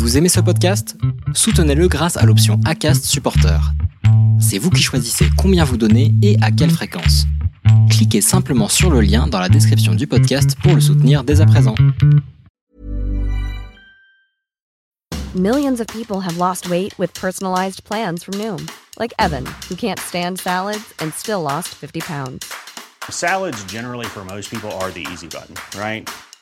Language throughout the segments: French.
Vous aimez ce podcast? Soutenez-le grâce à l'option ACAST Supporter. C'est vous qui choisissez combien vous donnez et à quelle fréquence. Cliquez simplement sur le lien dans la description du podcast pour le soutenir dès à présent. Millions of people have lost weight with personalized plans from Noom, like Evan, who can't stand salads and still lost 50 pounds. Salads, generally, for most people, are the easy button, right?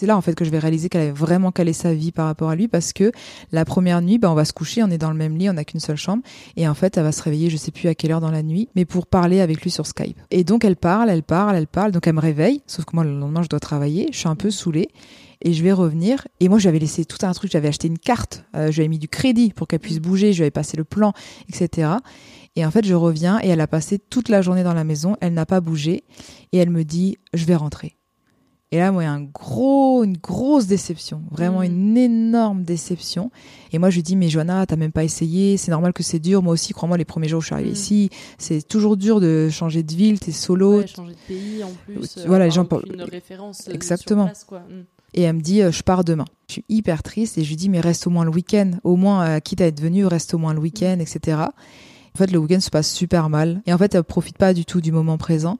C'est là en fait que je vais réaliser qu'elle avait vraiment calé sa vie par rapport à lui parce que la première nuit, bah, on va se coucher, on est dans le même lit, on n'a qu'une seule chambre et en fait elle va se réveiller, je sais plus à quelle heure dans la nuit, mais pour parler avec lui sur Skype. Et donc elle parle, elle parle, elle parle, donc elle me réveille, sauf que moi le lendemain je dois travailler, je suis un peu saoulée et je vais revenir. Et moi j'avais laissé tout un truc, j'avais acheté une carte, euh, j'avais mis du crédit pour qu'elle puisse bouger, j'avais passé le plan, etc. Et en fait je reviens et elle a passé toute la journée dans la maison, elle n'a pas bougé et elle me dit je vais rentrer. Et là, moi, il y a un gros, une grosse déception, vraiment une énorme déception. Et moi, je lui dis, mais Johanna, t'as même pas essayé, c'est normal que c'est dur. Moi aussi, crois-moi, les premiers jours où je suis arrivée ici, c'est toujours dur de changer de ville, t'es solo. Ouais, changer de pays en plus. Euh, voilà, les gens parlent- référence euh, Exactement. sur place, quoi. Mm. Et elle me dit, euh, je pars demain. Je suis hyper triste et je lui dis, mais reste au moins le week-end. Au moins, euh, quitte à être venu, reste au moins le week-end, etc. En fait, le week-end se passe super mal. Et en fait, elle profite pas du tout du moment présent.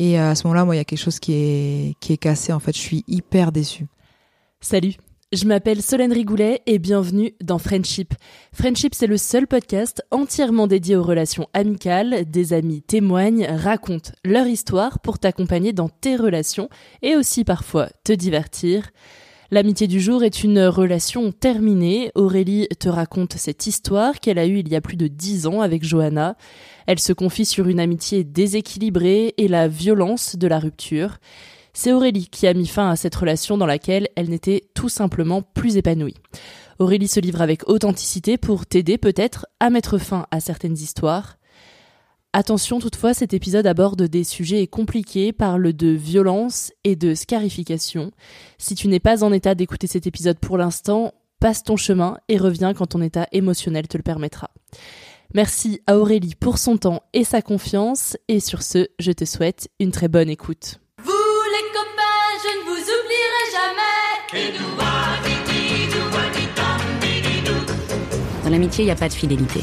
Et euh, à ce moment-là, moi, il y a quelque chose qui est, qui est cassé. En fait, je suis hyper déçue. Salut, je m'appelle Solène Rigoulet et bienvenue dans Friendship. Friendship, c'est le seul podcast entièrement dédié aux relations amicales. Des amis témoignent, racontent leur histoire pour t'accompagner dans tes relations et aussi parfois te divertir. L'amitié du jour est une relation terminée. Aurélie te raconte cette histoire qu'elle a eue il y a plus de dix ans avec Johanna. Elle se confie sur une amitié déséquilibrée et la violence de la rupture. C'est Aurélie qui a mis fin à cette relation dans laquelle elle n'était tout simplement plus épanouie. Aurélie se livre avec authenticité pour t'aider peut-être à mettre fin à certaines histoires. Attention toutefois, cet épisode aborde des sujets compliqués, parle de violence et de scarification. Si tu n'es pas en état d'écouter cet épisode pour l'instant, passe ton chemin et reviens quand ton état émotionnel te le permettra. Merci à Aurélie pour son temps et sa confiance, et sur ce, je te souhaite une très bonne écoute. Vous les copains, je ne vous oublierai jamais. Dans l'amitié, il n'y a pas de fidélité.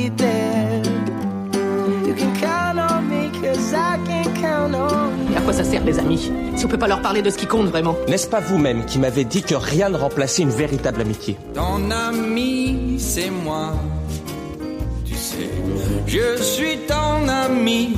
les amis Si on peut pas leur parler de ce qui compte vraiment N'est-ce pas vous-même qui m'avez dit que rien ne remplaçait une véritable amitié? Ton ami, c'est moi. Tu sais, je suis ton ami.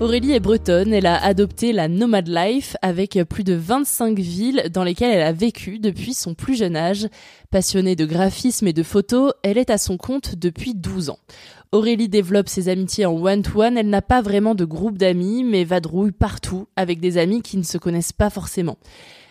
Aurélie est bretonne, elle a adopté la nomad life avec plus de 25 villes dans lesquelles elle a vécu depuis son plus jeune âge. Passionnée de graphisme et de photos, elle est à son compte depuis 12 ans. Aurélie développe ses amitiés en one-to-one, elle n'a pas vraiment de groupe d'amis, mais vadrouille partout avec des amis qui ne se connaissent pas forcément.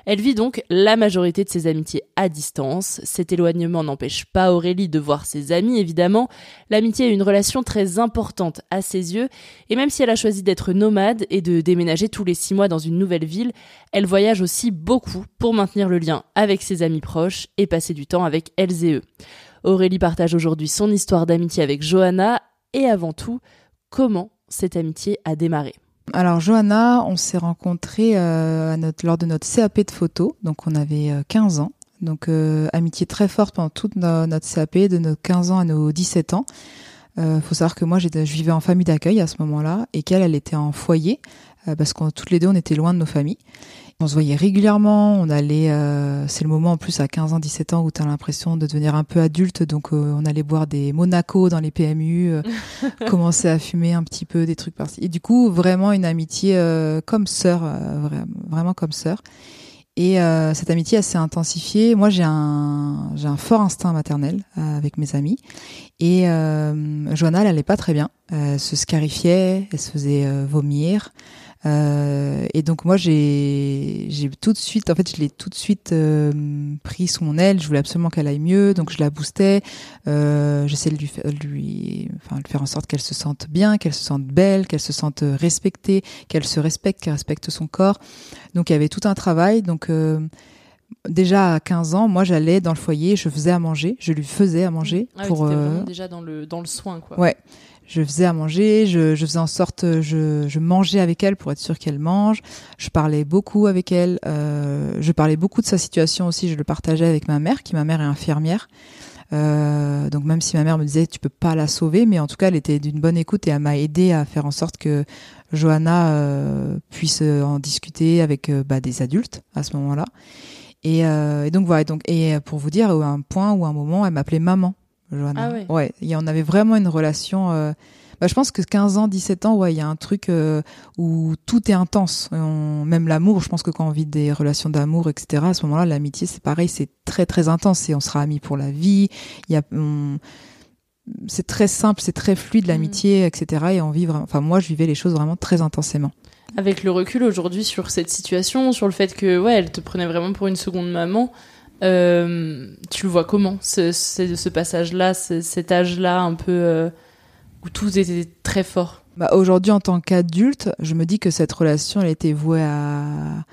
Elle vit donc la majorité de ses amitiés à distance. Cet éloignement n'empêche pas Aurélie de voir ses amis, évidemment. L'amitié est une relation très importante à ses yeux, et même si elle a choisi d'être nomade et de déménager tous les six mois dans une nouvelle ville, elle voyage aussi beaucoup pour maintenir le lien avec ses amis proches et passer du temps avec elles et eux. Aurélie partage aujourd'hui son histoire d'amitié avec Johanna, et avant tout, comment cette amitié a démarré. Alors Johanna, on s'est rencontrés euh, lors de notre CAP de photo, donc on avait 15 euh, ans. Donc euh, amitié très forte pendant toute notre CAP, de nos 15 ans à nos 17 ans. Euh, faut savoir que moi je vivais en famille d'accueil à ce moment-là et qu'elle elle était en foyer parce que toutes les deux on était loin de nos familles. On se voyait régulièrement, on allait, euh, c'est le moment en plus à 15 ans, 17 ans où tu as l'impression de devenir un peu adulte, donc euh, on allait boire des Monaco dans les PMU, euh, commencer à fumer un petit peu, des trucs par-ci. Et du coup, vraiment une amitié comme sœur, vraiment comme sœur. Et cette amitié, elle s'est intensifiée. Moi, j'ai un, j'ai un fort instinct maternel avec mes amis. Et Johanna, elle allait pas très bien. Elle se scarifiait, elle se faisait vomir. Euh, et donc moi j'ai j'ai tout de suite en fait je l'ai tout de suite euh, pris sous mon aile. Je voulais absolument qu'elle aille mieux, donc je la boostais. Euh, J'essayais de lui, lui enfin de faire en sorte qu'elle se sente bien, qu'elle se sente belle, qu'elle se sente respectée, qu'elle se respecte, qu'elle respecte son corps. Donc il y avait tout un travail. Donc euh, déjà à 15 ans, moi j'allais dans le foyer, je faisais à manger, je lui faisais à manger ah pour euh... déjà dans le dans le soin quoi. Ouais je faisais à manger, je, je faisais en sorte, je, je, mangeais avec elle pour être sûre qu'elle mange. Je parlais beaucoup avec elle. Euh, je parlais beaucoup de sa situation aussi. Je le partageais avec ma mère, qui ma mère est infirmière. Euh, donc même si ma mère me disait tu peux pas la sauver, mais en tout cas elle était d'une bonne écoute et elle m'a aidé à faire en sorte que Johanna euh, puisse en discuter avec euh, bah, des adultes à ce moment-là. Et, euh, et, donc voilà. Donc et pour vous dire, à un point ou un moment, elle m'appelait maman. Ah ouais. ouais. Et on avait vraiment une relation. Euh... Bah, je pense que 15 ans, 17 ans, ouais, il y a un truc euh, où tout est intense. On... Même l'amour, je pense que quand on vit des relations d'amour, etc., à ce moment-là, l'amitié, c'est pareil, c'est très très intense et on sera amis pour la vie. Il y a, c'est très simple, c'est très fluide mm. l'amitié, etc. Et on vit vraiment. Enfin, moi, je vivais les choses vraiment très intensément. Avec le recul aujourd'hui sur cette situation, sur le fait que ouais, elle te prenait vraiment pour une seconde maman. Euh, tu le vois comment, ce, ce, ce passage-là, ce, cet âge-là, un peu euh, où tout était très fort bah, Aujourd'hui, en tant qu'adulte, je me dis que cette relation, elle était vouée à,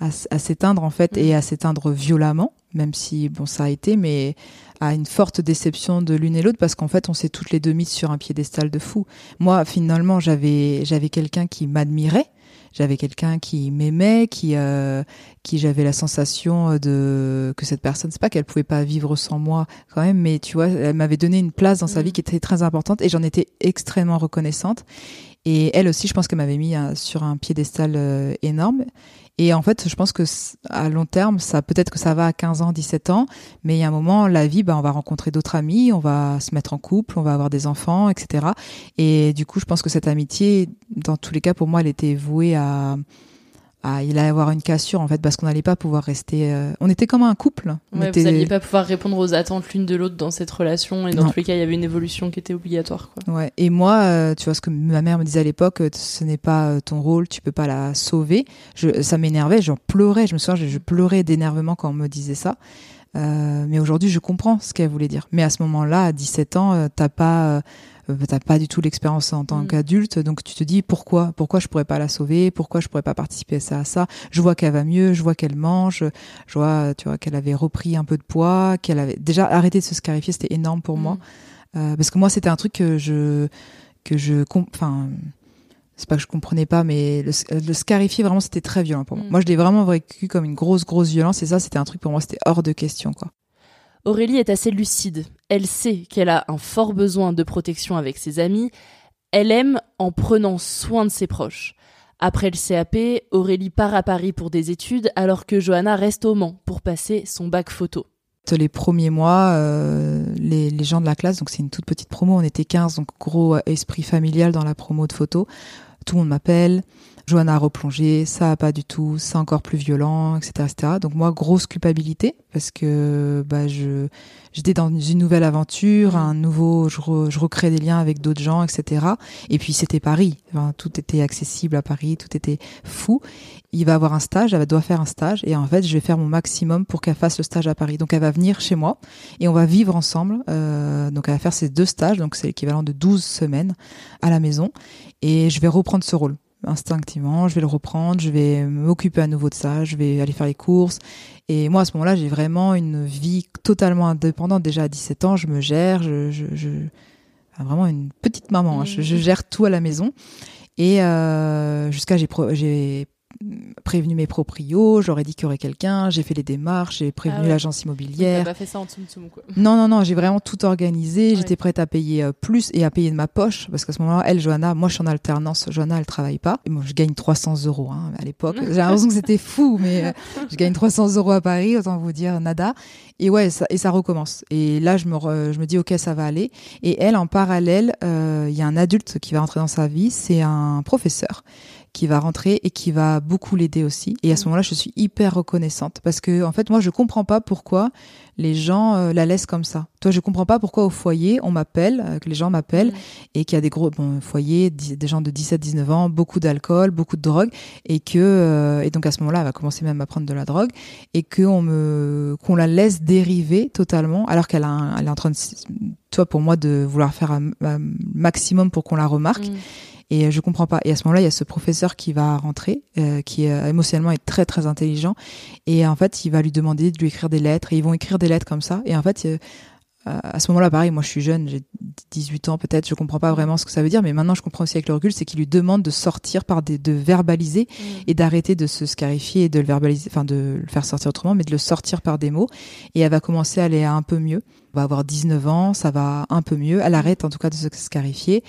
à, à s'éteindre, en fait, et mm. à s'éteindre violemment, même si, bon, ça a été, mais à une forte déception de l'une et l'autre, parce qu'en fait, on s'est toutes les deux mises sur un piédestal de fou. Moi, finalement, j'avais, j'avais quelqu'un qui m'admirait, j'avais quelqu'un qui m'aimait, qui euh, qui j'avais la sensation de que cette personne, c'est pas qu'elle pouvait pas vivre sans moi quand même, mais tu vois, elle m'avait donné une place dans sa vie mm. qui était très importante et j'en étais extrêmement reconnaissante. Et elle aussi, je pense qu'elle m'avait mis euh, sur un piédestal euh, énorme. Et en fait, je pense que à long terme, ça peut-être que ça va à 15 ans, 17 ans, mais il y a un moment, la vie, bah, on va rencontrer d'autres amis, on va se mettre en couple, on va avoir des enfants, etc. Et du coup, je pense que cette amitié, dans tous les cas, pour moi, elle était vouée à ah, il allait avoir une cassure en fait parce qu'on n'allait pas pouvoir rester. Euh, on était comme un couple. On était... Vous n'alliez pas pouvoir répondre aux attentes l'une de l'autre dans cette relation et dans tous les cas il y avait une évolution qui était obligatoire. Quoi. Ouais. Et moi, euh, tu vois ce que ma mère me disait à l'époque, euh, ce n'est pas ton rôle, tu peux pas la sauver. Je, ça m'énervait, j'en pleurais. Je me souviens, je, je pleurais d'énervement quand on me disait ça. Mais aujourd'hui, je comprends ce qu'elle voulait dire. Mais à ce moment-là, à 17 ans, t'as pas euh, t'as pas du tout l'expérience en tant mm. qu'adulte, donc tu te dis pourquoi, pourquoi je pourrais pas la sauver, pourquoi je pourrais pas participer à ça, à ça? Je vois qu'elle va mieux, je vois qu'elle mange, je vois, tu vois, qu'elle avait repris un peu de poids, qu'elle avait déjà arrêté de se scarifier, c'était énorme pour moi, mm. euh, parce que moi c'était un truc que je que je, enfin c'est pas que je comprenais pas, mais le, le scarifier vraiment c'était très violent pour moi. Mm. Moi je l'ai vraiment vécu comme une grosse grosse violence et ça c'était un truc pour moi c'était hors de question quoi. Aurélie est assez lucide. Elle sait qu'elle a un fort besoin de protection avec ses amis. Elle aime en prenant soin de ses proches. Après le CAP, Aurélie part à Paris pour des études alors que Johanna reste au Mans pour passer son bac photo. Les premiers mois, euh, les, les, gens de la classe, donc c'est une toute petite promo, on était 15, donc gros esprit familial dans la promo de photo. Tout le monde m'appelle, Johanna a replongé, ça a pas du tout, c'est encore plus violent, etc., etc. Donc moi, grosse culpabilité parce que bah, je j'étais dans une nouvelle aventure, un nouveau, je, re- je recrée des liens avec d'autres gens, etc. Et puis c'était Paris, Enfin, tout était accessible à Paris, tout était fou. Il va avoir un stage, elle doit faire un stage, et en fait, je vais faire mon maximum pour qu'elle fasse le stage à Paris. Donc elle va venir chez moi et on va vivre ensemble. Euh, donc elle va faire ces deux stages, donc c'est l'équivalent de 12 semaines à la maison, et je vais reprendre ce rôle instinctivement, je vais le reprendre, je vais m'occuper à nouveau de ça, je vais aller faire les courses. Et moi, à ce moment-là, j'ai vraiment une vie totalement indépendante. Déjà à 17 ans, je me gère, je, je, je... enfin, vraiment une petite maman. hein. Je, je gère tout à la maison. Et euh, jusqu'à j'ai pro- prévenu mes proprios, j'aurais dit qu'il y aurait quelqu'un, j'ai fait les démarches, j'ai prévenu Ah ouais. l'agence immobilière. Pas fait ça en tsum tsum quoi. Non, non, non, j'ai vraiment tout organisé. J'étais prête à payer euh, plus et à payer de ma poche. Parce qu'à ce moment-là, elle, Johanna, moi, je suis en alternance. Johanna, elle travaille pas. Et moi, je gagne 300 euros hein, à l'époque. J'ai l'impression que c'était fou, mais euh, je gagne 300 euros à Paris, autant vous dire nada. Et ouais, ça, et ça recommence. Et là, je me, re- je me dis, OK, ça va aller. Et elle, en parallèle, euh, il y a un adulte qui va rentrer dans sa vie. C'est un professeur qui va rentrer et qui va beaucoup l'aider aussi. Et à ce moment-là, je suis hyper reconnaissante parce que en fait, moi, je comprends pas pourquoi les gens euh, la laissent comme ça. Toi, je comprends pas pourquoi au foyer on m'appelle, euh, que les gens m'appellent et qu'il y a des gros bon, foyers, des gens de 17-19 ans, beaucoup d'alcool, beaucoup de drogue et que euh, et donc à ce moment-là, elle va commencer même à prendre de la drogue et que on me qu'on la laisse dériver totalement alors qu'elle elle est en train de toi pour moi de vouloir faire un, un maximum pour qu'on la remarque. Et euh, je comprends pas. Et à ce moment-là, il y a ce professeur qui va rentrer, euh, qui euh, émotionnellement est très très intelligent. Et en fait, il va lui demander de lui écrire des lettres. Et ils vont écrire des lettres comme ça. Et en fait, euh, à ce moment-là, pareil, moi je suis jeune, j'ai 18 ans peut-être, je comprends pas vraiment ce que ça veut dire, mais maintenant je comprends aussi avec le recul, c'est qu'il lui demande de sortir par des, de verbaliser et d'arrêter de se scarifier et de le verbaliser, enfin de le faire sortir autrement, mais de le sortir par des mots. Et elle va commencer à aller un peu mieux. Elle va avoir 19 ans, ça va un peu mieux. Elle arrête en tout cas de se scarifier.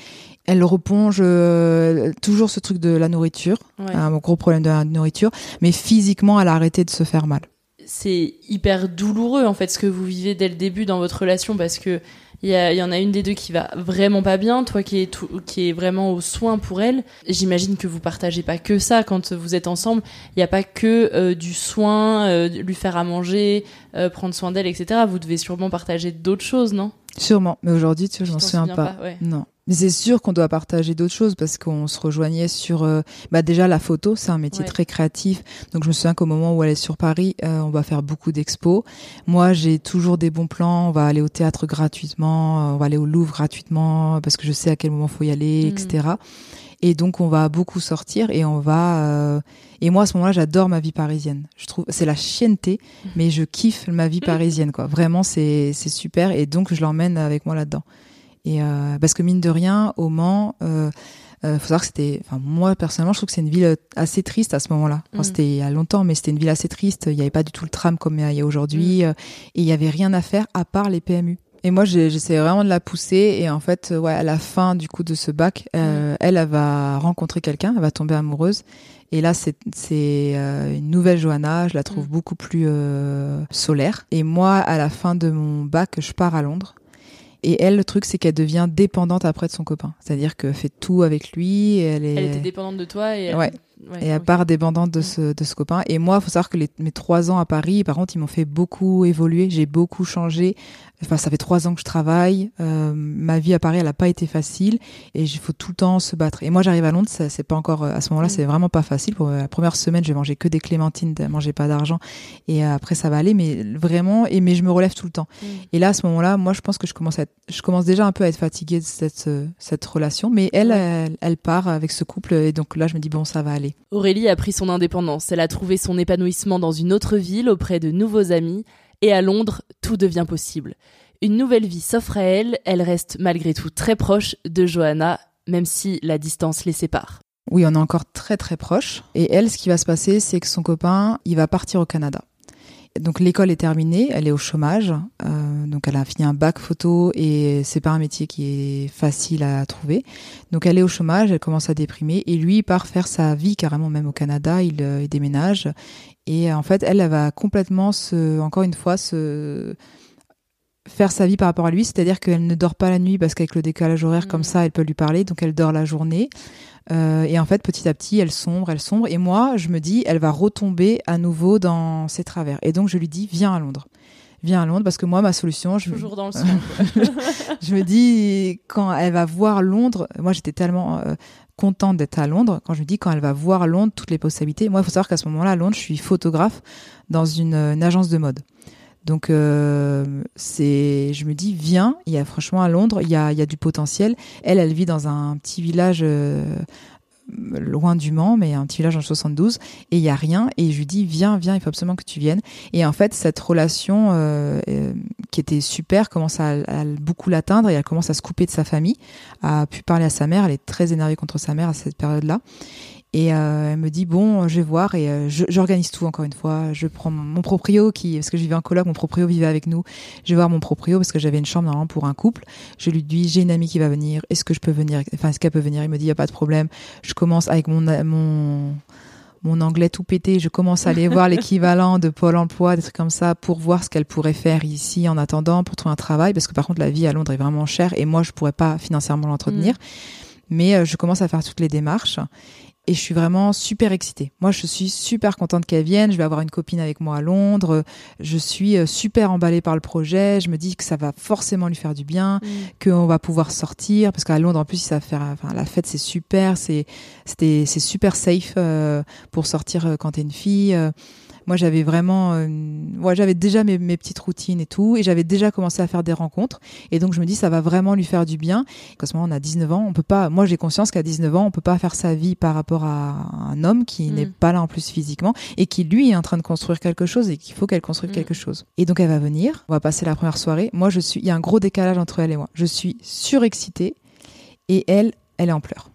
Elle reponge euh, toujours ce truc de la nourriture, Ouais. un gros problème de la nourriture, mais physiquement elle a arrêté de se faire mal. C'est hyper douloureux en fait ce que vous vivez dès le début dans votre relation parce que il y, y en a une des deux qui va vraiment pas bien, toi qui est tout- qui est vraiment au soin pour elle. J'imagine que vous partagez pas que ça quand vous êtes ensemble. Il n'y a pas que euh, du soin, euh, lui faire à manger, euh, prendre soin d'elle, etc. Vous devez sûrement partager d'autres choses, non? Sûrement, mais aujourd'hui, tu vois, je m'en souviens pas. pas, ouais. Non. Mais c'est sûr qu'on doit partager d'autres choses parce qu'on se rejoignait sur. euh, bah déjà la photo, c'est un métier Ouais. très créatif. Donc je me souviens qu'au moment où elle est sur Paris, euh, on va faire beaucoup d'expos. Moi, j'ai toujours des bons plans. On va aller au théâtre gratuitement, euh, on va aller au Louvre gratuitement parce que je sais à quel moment faut y aller, etc. Et donc on va beaucoup sortir et on va. euh, Et moi à ce moment-là, j'adore ma vie parisienne. Je trouve c'est la chienneté, mais je kiffe ma vie parisienne quoi. Vraiment, c'est c'est super et donc je l'emmène avec moi là-dedans. Et euh, parce que mine de rien, au Mans, euh, euh, faut savoir que c'était, enfin moi personnellement, je trouve que c'est une ville euh, assez triste à ce moment-là. Enfin, Mm. C'était il y a longtemps, mais c'était une ville assez triste. Il n'y avait pas du tout le tram comme il y a aujourd'hui, euh, et il y avait rien à faire à part les PMU. Et moi, j'essayais vraiment de la pousser. Et en fait, ouais, à la fin du coup de ce bac, euh, elle, elle va rencontrer quelqu'un, elle va tomber amoureuse. Et là, c'est c'est euh, une nouvelle Johanna. Je la trouve beaucoup plus euh, solaire. Et moi, à la fin de mon bac, je pars à Londres. Et elle, le truc, c'est qu'elle devient dépendante après de son copain. C'est-à-dire qu'elle fait tout avec lui. et Elle, est... Elle était dépendante de toi et elle... Ouais. Ouais, et ok. part dépendante de ce, de ce copain. Et moi, faut savoir que les, mes trois ans à Paris, par contre, ils m'ont fait beaucoup évoluer. J'ai beaucoup changé. Enfin, ça fait trois ans que je travaille. Euh, ma vie à Paris, elle a pas été facile. Et il faut tout le temps se battre. Et moi, j'arrive à Londres, c'est pas encore, à ce moment-là, Mm. c'est vraiment pas facile. Pour la première semaine, je vais manger que des clémentines, je mangeais pas d'argent. Et euh, après, ça va aller. Mais vraiment, et, mais je me relève tout le temps. Mm. Et là, à ce moment-là, moi, je pense que je commence à être, je commence déjà un peu à être fatiguée de cette, euh, cette relation. Mais elle, elle, elle part avec ce couple. Et donc là, je me dis, bon, ça va aller. Aurélie a pris son indépendance. Elle a trouvé son épanouissement dans une autre ville auprès de nouveaux amis. Et à Londres, tout devient possible. Une nouvelle vie s'offre à elle. Elle reste malgré tout très proche de Johanna, même si la distance les sépare. Oui, on est encore très très proches. Et elle, ce qui va se passer, c'est que son copain, il va partir au Canada. Donc l'école est terminée, elle est au chômage, euh, donc elle a fini un bac photo et c'est pas un métier qui est facile à trouver. Donc elle est au chômage, elle commence à déprimer et lui part faire sa vie carrément même au Canada, il, euh, il déménage et en fait elle, elle va complètement se, encore une fois se faire sa vie par rapport à lui, c'est-à-dire qu'elle ne dort pas la nuit parce qu'avec le décalage horaire comme ça, elle peut lui parler, donc elle dort la journée. Euh, et en fait, petit à petit, elle sombre, elle sombre. Et moi, je me dis, elle va retomber à nouveau dans ses travers. Et donc, je lui dis, viens à Londres. Viens à Londres parce que moi, ma solution, je, Toujours dans le son. je me dis, quand elle va voir Londres, moi, j'étais tellement euh, contente d'être à Londres. Quand je me dis, quand elle va voir Londres, toutes les possibilités. Moi, il faut savoir qu'à ce moment-là, à Londres, je suis photographe dans une, une agence de mode. Donc euh, c'est, je me dis viens, il y a franchement à Londres, il y a, il y a du potentiel. Elle, elle vit dans un petit village euh, loin du Mans, mais un petit village en 72, et il y a rien. Et je lui dis viens, viens, il faut absolument que tu viennes. Et en fait, cette relation euh, euh, qui était super commence à, à beaucoup l'atteindre et elle commence à se couper de sa famille, a pu parler à sa mère. Elle est très énervée contre sa mère à cette période-là. Et euh, elle me dit bon, je vais voir et euh, j'organise tout encore une fois. Je prends mon, mon proprio qui, parce que je vivais en coloc, mon proprio vivait avec nous. Je vais voir mon proprio parce que j'avais une chambre normalement pour un couple. Je lui dis j'ai une amie qui va venir. Est-ce que je peux venir? Enfin, est-ce qu'elle peut venir? Il me dit il y a pas de problème. Je commence avec mon mon mon anglais tout pété, je commence à aller voir l'équivalent de Pôle emploi, des trucs comme ça, pour voir ce qu'elle pourrait faire ici en attendant, pour trouver un travail, parce que par contre la vie à Londres est vraiment chère et moi je pourrais pas financièrement l'entretenir. Mais euh, je commence à faire toutes les démarches et je suis vraiment super excitée. Moi, je suis super contente qu'elle vienne. Je vais avoir une copine avec moi à Londres. Je suis euh, super emballée par le projet. Je me dis que ça va forcément lui faire du bien, qu'on va pouvoir sortir parce qu'à Londres, en plus, ça va faire, enfin, la fête, c'est super. C'est, c'était, c'est super safe euh, pour sortir euh, quand t'es une fille. Moi, j'avais vraiment, euh, ouais, j'avais déjà mes, mes petites routines et tout, et j'avais déjà commencé à faire des rencontres. Et donc, je me dis, ça va vraiment lui faire du bien. Parce que moi, on a 19 ans, on peut pas. Moi, j'ai conscience qu'à 19 ans, on peut pas faire sa vie par rapport à un homme qui n'est pas là en plus physiquement et qui lui est en train de construire quelque chose et qu'il faut qu'elle construise quelque chose. Et donc, elle va venir. On va passer la première soirée. Moi, je suis. Il y a un gros décalage entre elle et moi. Je suis surexcitée et elle, elle est en pleurs.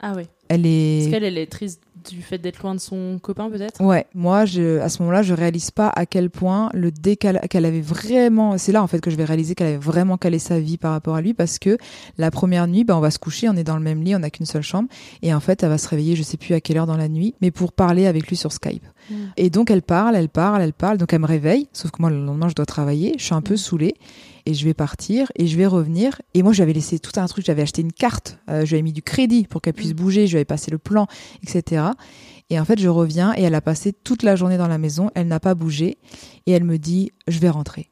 Ah oui. Elle est. Est-ce qu'elle elle est triste du fait d'être loin de son copain peut-être? Ouais, moi, je, à ce moment-là, je réalise pas à quel point le décalage qu'elle avait vraiment. C'est là en fait que je vais réaliser qu'elle avait vraiment calé sa vie par rapport à lui parce que la première nuit, ben, on va se coucher, on est dans le même lit, on n'a qu'une seule chambre, et en fait, elle va se réveiller, je sais plus à quelle heure dans la nuit, mais pour parler avec lui sur Skype. Mm. Et donc elle parle, elle parle, elle parle, donc elle me réveille, sauf que moi le lendemain je dois travailler, je suis un peu saoulée et je vais partir et je vais revenir. Et moi j'avais laissé tout un truc, j'avais acheté une carte, euh, je lui avais mis du crédit pour qu'elle puisse bouger, je lui avais passé le plan, etc. Et en fait je reviens et elle a passé toute la journée dans la maison, elle n'a pas bougé et elle me dit je vais rentrer.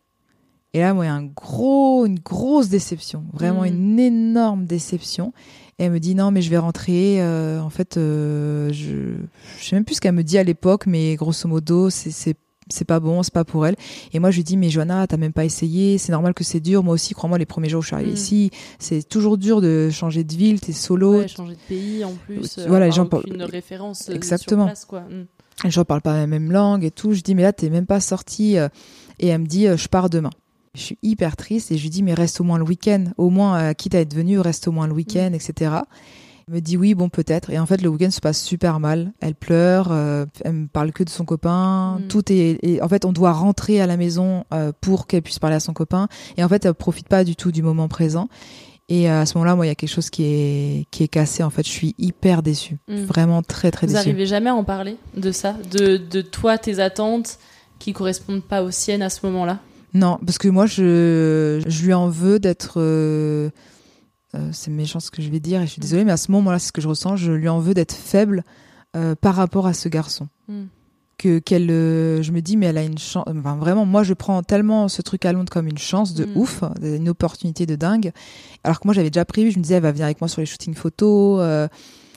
Et là, moi, il y a un gros, une grosse déception, vraiment Mm. une énorme déception. Et elle me dit non, mais je vais rentrer. euh, en fait, euh, je, je sais même plus ce qu'elle me dit à l'époque, mais grosso modo, c'est c'est pas bon, c'est pas pour elle. Et moi, je lui dis mais Johanna, t'as même pas essayé. C'est normal que c'est dur. Moi aussi, crois-moi, les premiers jours où je suis arrivée Mm. ici, c'est toujours dur de changer de ville. T'es solo. Ouais, changer de pays en plus. euh, Voilà, les avoir gens parlent- aucune référence euh, Exactement. sur place quoi. Mm. Les gens parlent pas la même langue et tout. Je dis, mais là, t'es même pas sorti. euh, Et elle me dit, euh, je pars demain. Je suis hyper triste et je lui dis, mais reste au moins le week-end. Au moins, euh, quitte à être venu, reste au moins le week-end, etc. Elle me dit, oui, bon, peut-être. Et en fait, le week-end se passe super mal. Elle pleure, euh, elle me parle que de son copain. Mm. Tout est, et en fait, on doit rentrer à la maison euh, pour qu'elle puisse parler à son copain. Et en fait, elle profite pas du tout du moment présent. Et euh, à ce moment-là, moi, il y a quelque chose qui est, qui est cassé. En fait, je suis hyper déçue. Mm. Vraiment très, très Vous déçue. arrivez jamais à en parler de ça, de, de toi, tes attentes qui correspondent pas aux siennes à ce moment-là? Non, parce que moi, je, je lui en veux d'être. euh, c'est méchant ce que je vais dire, et je suis désolée, mais à ce moment-là, c'est ce que je ressens. Je lui en veux d'être faible euh, par rapport à ce garçon. Mm. Que qu'elle, euh, je me dis, mais elle a une chance. Enfin, vraiment, moi, je prends tellement ce truc à Londres comme une chance de Mm. ouf, une opportunité de dingue. Alors que moi, j'avais déjà prévu. Je me disais, elle va venir avec moi sur les shootings photos. euh,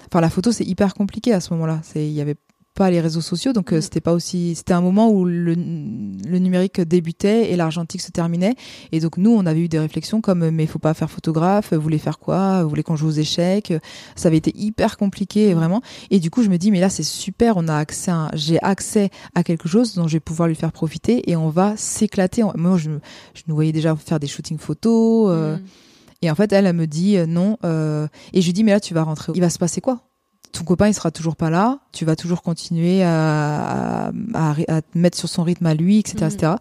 Enfin, la photo, c'est hyper compliqué à ce moment-là. C'est, il y avait pas les réseaux sociaux, donc euh, c'était pas aussi. C'était un moment où le, le numérique débutait et l'argentique se terminait. Et donc nous, on avait eu des réflexions comme mais faut pas faire photographe, vous voulez faire quoi, vous voulez qu'on joue aux échecs? Ça avait été hyper compliqué vraiment. Et du coup, je me dis mais là c'est super, on a accès, j'ai accès à quelque chose dont je vais pouvoir lui faire profiter et on va s'éclater. Moi, je, je nous voyais déjà faire des shootings photos. euh, Mm. Et en fait, elle, elle me dit euh, non. euh, et je lui dis mais là tu vas rentrer. Il va se passer quoi? Ton copain il sera toujours pas là, tu vas toujours continuer à, à, à- à te mettre sur son rythme à lui, etc. Mhm. etc.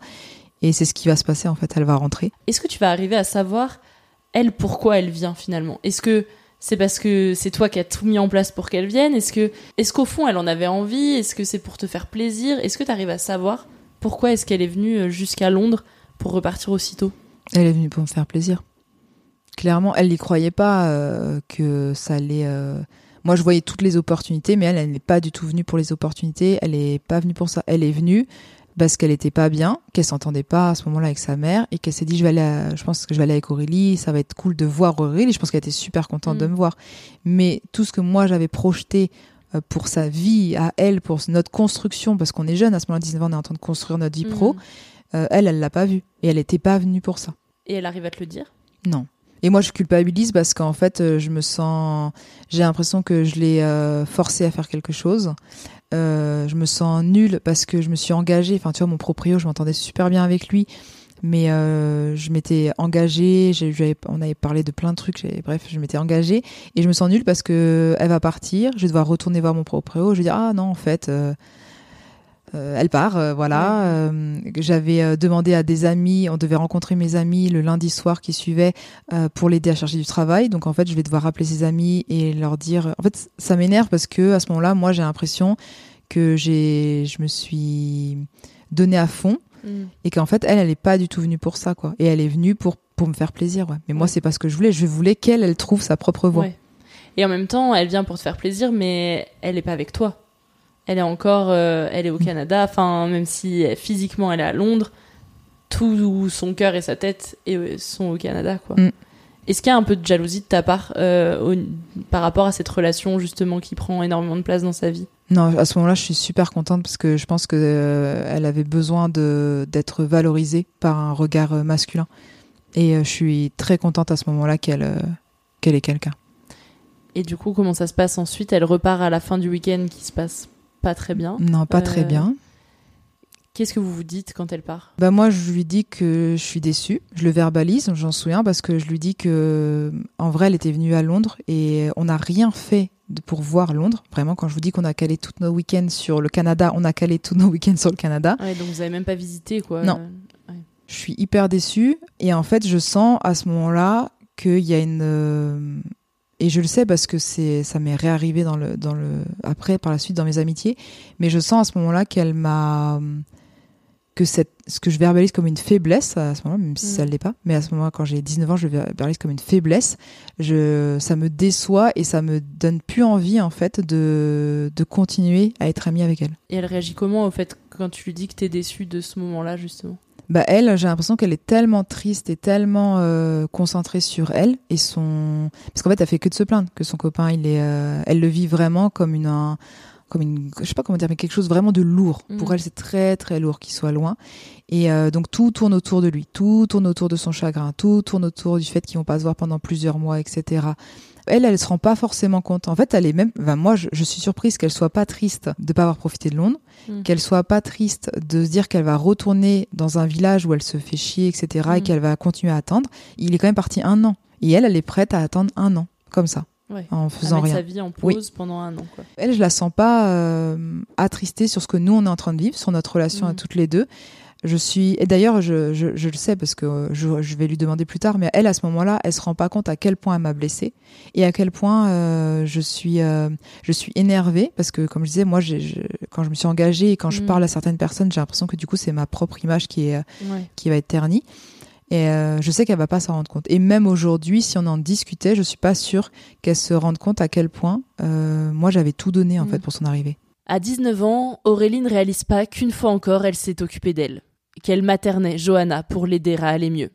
Et c'est ce qui va se passer en fait, elle va rentrer. Est-ce que tu vas arriver à savoir, elle, pourquoi elle vient finalement? Est-ce que c'est parce que c'est toi qui as tout mis en place pour qu'elle vienne? Est-ce que, est-ce qu'au fond, elle en avait envie? Est-ce que c'est pour te faire plaisir? Est-ce que tu arrives à savoir pourquoi est-ce qu'elle est venue euh, jusqu'à Londres pour repartir aussitôt? Elle est venue pour me faire plaisir. Clairement, elle n'y croyait pas euh, que ça allait. euh, Moi, je voyais toutes les opportunités, mais elle, elle n'est pas du tout venue pour les opportunités. Elle n'est pas venue pour ça. Elle est venue parce qu'elle était pas bien, qu'elle s'entendait pas à ce moment-là avec sa mère et qu'elle s'est dit je vais aller, à- je pense que je vais aller avec Aurélie, ça va être cool de voir Aurélie. Je pense qu'elle était super contente de me voir. Mais tout ce que moi j'avais projeté euh, pour sa vie à elle, pour notre construction, parce qu'on est jeune à ce moment-là, 19 ans, on est en train de construire notre vie pro. euh, elle, elle l'a pas vu et elle était pas venue pour ça. Et elle arrive à te le dire? Non. Et moi, je culpabilise parce qu'en fait, euh, je me sens, j'ai l'impression que je l'ai euh, forcé à faire quelque chose. Euh, je me sens nulle parce que je me suis engagée. Enfin, tu vois, mon proprio, je m'entendais super bien avec lui, mais je m'étais engagée. on avait parlé de plein de trucs. Bref, je m'étais engagée et je me sens nulle parce que elle va partir. Je vais devoir retourner voir mon proprio. Je vais dire ah non, en fait. Euh, elle part, euh, voilà. Euh, J'avais euh, demandé à des amis, on devait rencontrer mes amis le lundi soir qui suivait euh, pour l'aider à chercher du travail. Donc en fait, je vais devoir rappeler ses amis et leur dire. En fait, ça m'énerve parce que à ce moment-là, moi, j'ai l'impression que j'ai, je me suis donnée à fond Mm. et qu'en fait, elle, elle est pas du tout venue pour ça, quoi. Et elle est venue pour pour me faire plaisir, ouais. Mais moi, c'est pas ce que je voulais. Je voulais qu'elle, elle trouve sa propre voix. Ouais. Et en même temps, elle vient pour te faire plaisir, mais elle est pas avec toi. Elle est encore, euh, elle est au Canada. Enfin, même si euh, physiquement elle est à Londres, tout son cœur et sa tête est- sont au Canada, quoi. Mm. Est-ce qu'il y a un peu de jalousie de ta part euh, au- par rapport à cette relation justement qui prend énormément de place dans sa vie? Non, à ce moment-là, je suis super contente parce que je pense que euh, elle avait besoin de d'être valorisée par un regard euh, masculin. Et euh, je suis très contente à ce moment-là qu'elle euh, qu'elle ait quelqu'un. Et du coup, comment ça se passe ensuite? Elle repart à la fin du week-end? Qui se passe? Pas très bien. Non, pas très Euh, bien. Qu'est-ce que vous vous dites quand elle part? Bah moi, je lui dis que je suis déçue. Je le verbalise, j'en souviens, parce que je lui dis que en vrai, elle était venue à Londres et on n'a rien fait pour voir Londres. Vraiment, quand je vous dis qu'on a calé tous nos week-ends sur le Canada, on a calé tous nos week-ends sur le Canada. Ouais, donc vous avez même pas visité, quoi. Non. Ouais. Je suis hyper déçue et en fait, je sens à ce moment-là qu'il y a une euh, et je le sais parce que c'est ça m'est réarrivé dans le dans le après par la suite dans mes amitiés, mais je sens à ce moment-là qu'elle m'a que cette, ce que je verbalise comme une faiblesse à ce moment-là, même si Mm. ça ne l'est pas, mais à ce moment-là, quand j'ai 19 ans, je le verbalise comme une faiblesse. Je, ça me déçoit et ça me donne plus envie, en fait, de, de continuer à être amie avec elle. Et elle réagit comment au fait quand tu lui dis que t'es déçue de ce moment-là, justement? Bah elle, j'ai l'impression qu'elle est tellement triste et tellement euh, concentrée sur elle et son parce qu'en fait elle fait que de se plaindre que son copain il est euh, elle le vit vraiment comme une un- comme une je sais pas comment dire mais quelque chose vraiment de lourd. Mhm. pour elle c'est très très lourd qu'il soit loin. Et euh, donc tout tourne autour de lui. Tout tourne autour de son chagrin. Tout tourne autour du fait qu'ils vont pas se voir pendant plusieurs mois etc elle, elle se rend pas forcément compte. En fait, elle est même. Enfin, moi, je, je suis surprise qu'elle soit pas triste de pas avoir profité de Londres, Mm. qu'elle soit pas triste de se dire qu'elle va retourner dans un village où elle se fait chier, etc., et Mm. qu'elle va continuer à attendre. Il est quand même parti un an, et elle, elle est prête à attendre un an, comme ça, Ouais. en À faisant rien. sa vie en Oui. pause pendant un an, quoi. Elle, je la sens pas euh, attristée sur ce que nous on est en train de vivre, sur notre relation à Mm. toutes les deux. Je suis et d'ailleurs je, je, je le sais parce que euh, je, je vais lui demander plus tard, mais elle à ce moment-là, elle se rend pas compte à quel point elle m'a blessée et à quel point euh, je suis euh, je suis énervée parce que comme je disais moi j'ai quand je me suis engagée et quand je Mm. parle à certaines personnes, j'ai l'impression que du coup c'est ma propre image qui est Ouais. qui va être ternie. Et euh, je sais qu'elle va pas s'en rendre compte. Et même aujourd'hui, si on en discutait, je suis pas sûre qu'elle se rende compte à quel point moi j'avais tout donné en Mm. fait pour son arrivée. À 19 ans, Aurélie ne réalise pas qu'une fois encore elle s'est occupée d'elle, qu'elle maternait Johanna pour l'aider à aller mieux.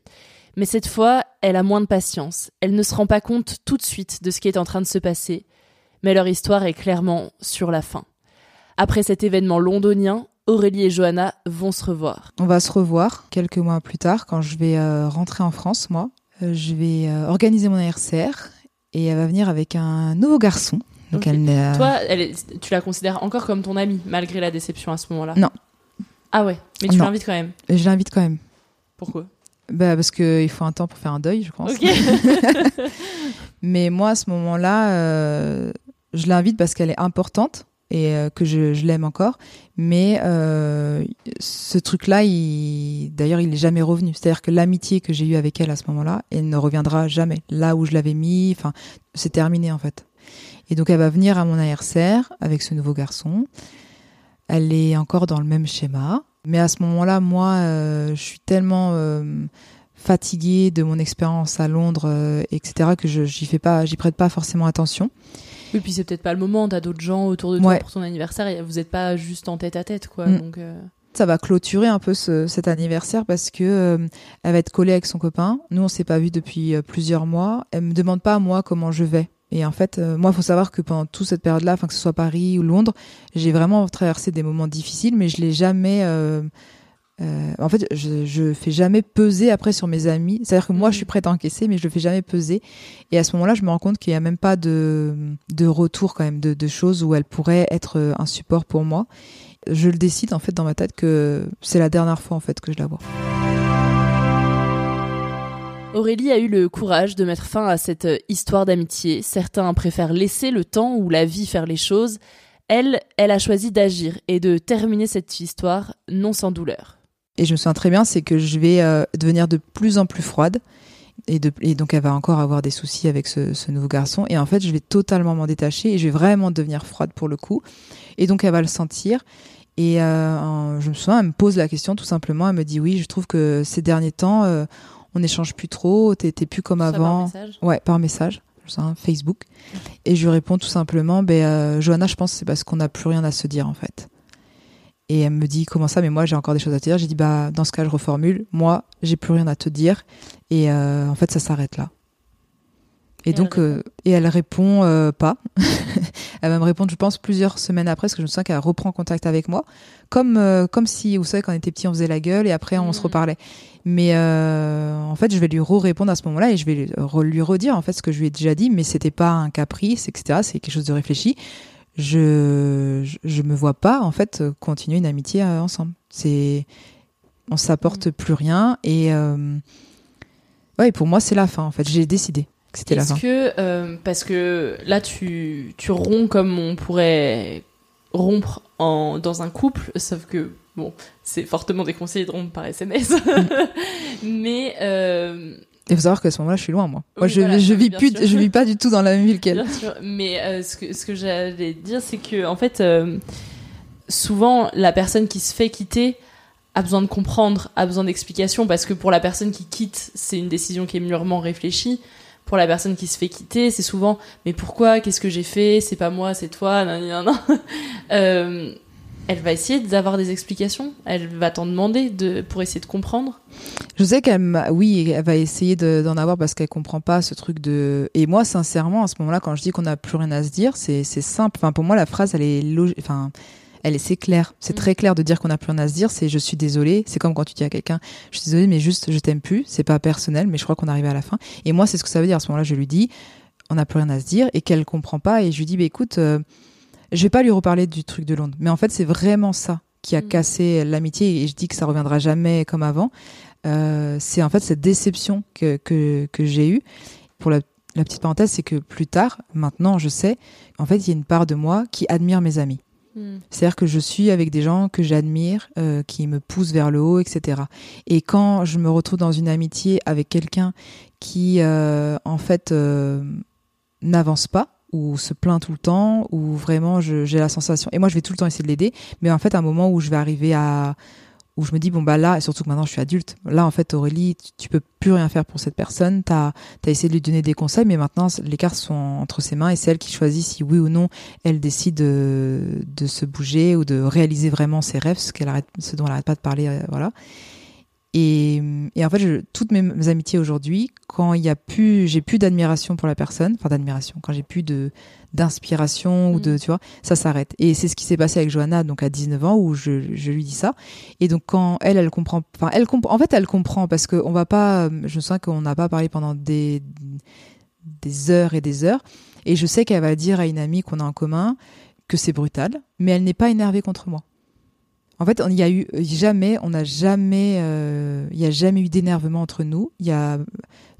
Mais cette fois, elle a moins de patience. Elle ne se rend pas compte tout de suite de ce qui est en train de se passer. Mais leur histoire est clairement sur la fin. Après cet événement londonien, Aurélie et Johanna vont se revoir. On va se revoir quelques mois plus tard quand je vais euh, rentrer en France, moi. Euh, je vais euh, organiser mon anniversaire et elle va venir avec un nouveau garçon. Donc elle Toi, elle est- tu la considères encore comme ton amie, malgré la déception à ce moment-là? Non. Ah ouais, mais tu l'invites quand même. je l'invite quand même. Pourquoi? Bah, parce qu'il faut un temps pour faire un deuil, je pense. Ok. Mais moi, à ce moment-là, euh, je l'invite parce qu'elle est importante et euh, que je, je l'aime encore. Mais euh, ce truc-là, il... d'ailleurs, il n'est jamais revenu. C'est-à-dire que l'amitié que j'ai eue avec elle à ce moment-là, elle ne reviendra jamais. Là où je l'avais mis, enfin, c'est terminé en fait. Et donc, elle va venir à mon anniversaire avec ce nouveau garçon. Elle est encore dans le même schéma. Mais à ce moment-là, moi, euh, je suis tellement euh, fatiguée de mon expérience à Londres, euh, etc., que je j'y fais pas, j'y prête pas forcément attention. Oui, puis c'est peut-être pas le moment. T'as d'autres gens autour de toi Ouais. pour ton anniversaire. et Vous êtes pas juste en tête à tête, quoi. Mm. Donc, euh, Ça va clôturer un peu ce- cet anniversaire parce que euh, elle va être collée avec son copain. Nous, on s'est pas vu depuis euh, plusieurs mois. Elle me demande pas moi comment je vais. Et en fait, euh, moi, faut savoir que pendant toute cette période-là, enfin que ce soit Paris ou Londres, j'ai vraiment traversé des moments difficiles, mais je l'ai jamais. euh, euh, en fait, je, je fais jamais peser après sur mes amis. C'est-à-dire que moi, je suis prête à encaisser, mais je le fais jamais peser. Et à ce moment-là, je me rends compte qu'il y a même pas de, de retour quand même, de, de choses où elle pourrait être euh, un support pour moi. Je le décide en fait dans ma tête que c'est la dernière fois en fait que je la vois. Aurélie a eu le courage de mettre fin à cette euh, histoire d'amitié. Certains préfèrent laisser le temps ou la vie faire les choses. Elle, elle a choisi d'agir et de terminer cette histoire non sans douleur. Et je me souviens très bien, c'est que je vais euh, devenir de plus en plus froide. Et, donc elle va encore avoir des soucis avec ce, nouveau garçon. Et en fait, je vais totalement m'en détacher et je vais vraiment devenir froide pour le coup. Et donc elle va le sentir. Et euh, je me souviens, elle me pose la question tout simplement. Elle me dit oui, je trouve que ces derniers temps, on n'échange plus trop. T'es plus comme Ça, par avant. message Ouais, par message. Facebook. Et je lui réponds tout simplement, ben euh, Johanna, je pense que c'est parce qu'on n'a plus rien à se dire en fait. Et elle me dit comment ça, mais moi j'ai encore des choses à te dire. J'ai dit bah dans ce cas je reformule, moi j'ai plus rien à te dire et euh, en fait ça s'arrête là. Et, Et donc elle euh, et elle répond pas. elle va me répondre je pense plusieurs semaines après parce que je me sens qu'elle reprend contact avec moi comme euh, comme si vous savez quand on était petit on faisait la gueule et après on se reparlait. Mais euh, en fait je vais lui re-répondre à ce moment-là et je vais lui, re- lui redire en fait ce que je lui ai déjà dit mais c'était pas un caprice etc. C'est quelque chose de réfléchi je, je, je me vois pas en fait euh, continuer une amitié euh, ensemble. C'est on s'apporte plus rien et euh, ouais pour moi c'est la fin en fait. J'ai décidé que c'était la Est-ce fin. que, euh, parce que là, tu, tu romps comme on pourrait rompre en, dans un couple, sauf que, bon, c'est fortement déconseillé de rompre par SMS. Mais, euh, Il faut savoir qu'à ce moment-là je suis loin moi. Moi Oui, je, voilà, je vis plus, sûr. je vis pas du tout dans la même ville qu'elle. Bien sûr, mais euh, ce que, ce que j'allais dire, c'est que en fait, euh, souvent, la personne qui se fait quitter a besoin de comprendre, a besoin d'explications, parce que pour la personne qui quitte, c'est une décision qui est mûrement réfléchie. Pour la personne qui se fait quitter, c'est souvent mais pourquoi Qu'est-ce que j'ai fait C'est pas moi, c'est toi. Nan, nan, nan. Euh, elle va essayer d'avoir des explications. Elle va t'en demander de, pour essayer de comprendre. Je sais qu'elle oui, elle va essayer de- d'en avoir parce qu'elle comprend pas ce truc de. Et moi, sincèrement, à ce moment-là, quand je dis qu'on n'a plus rien à se dire, c'est c'est simple. Enfin, pour moi, la phrase, elle est logique. Enfin, elle est c'est clair. C'est très clair de dire qu'on n'a plus rien à se dire. C'est je suis désolée. C'est comme quand tu dis à quelqu'un, je suis désolée, mais juste je t'aime plus. C'est pas personnel, mais je crois qu'on arrive à la fin. Et moi, c'est ce que ça veut dire. À ce moment-là, je lui dis, on n'a plus rien à se dire et qu'elle comprend pas. Et je lui dis, bah, écoute, euh, je vais pas lui reparler du truc de Londres. Mais en fait, c'est vraiment ça qui a cassé l'amitié. Et je dis que ça reviendra jamais comme avant. Euh, c'est en fait cette déception que, que, que j'ai eue. Pour la, la petite parenthèse, c'est que plus tard, maintenant, je sais, en fait, il y a une part de moi qui admire mes amis. Mm. C'est-à-dire que je suis avec des gens que j'admire, euh, qui me poussent vers le haut, etc. Et quand je me retrouve dans une amitié avec quelqu'un qui, euh, en fait, euh, n'avance pas, ou se plaint tout le temps, ou vraiment j'ai la sensation, et moi je vais tout le temps essayer de l'aider, mais en fait, à un moment où je vais arriver à, où je me dis bon bah là et surtout que maintenant je suis adulte là en fait Aurélie tu, peux plus rien faire pour cette personne. T'as as essayé de lui donner des conseils mais maintenant les cartes sont entre ses mains et c'est elle qui choisit si oui ou non elle décide de, de se bouger ou de réaliser vraiment ses rêves ce qu'elle arrête ce dont elle arrête pas de parler euh, voilà et, et en fait je, toutes mes, mes amitiés aujourd'hui quand il y a plus j'ai plus d'admiration pour la personne enfin d'admiration quand j'ai plus de d'inspiration ou de tu vois ça s'arrête. Et c'est ce qui s'est passé avec Johanna donc à 19 ans où je, je lui dis ça. Et donc quand elle elle comprend enfin elle comprend en fait elle comprend parce que on va pas je sens qu'on n'a pas parlé pendant des des heures et des heures. Et je sais qu'elle va dire à une amie qu'on a en commun que c'est brutal mais elle n'est pas énervée contre moi en fait, il y a eu jamais, on n'a jamais, euh, il y a jamais eu d'énervement entre nous. Il y a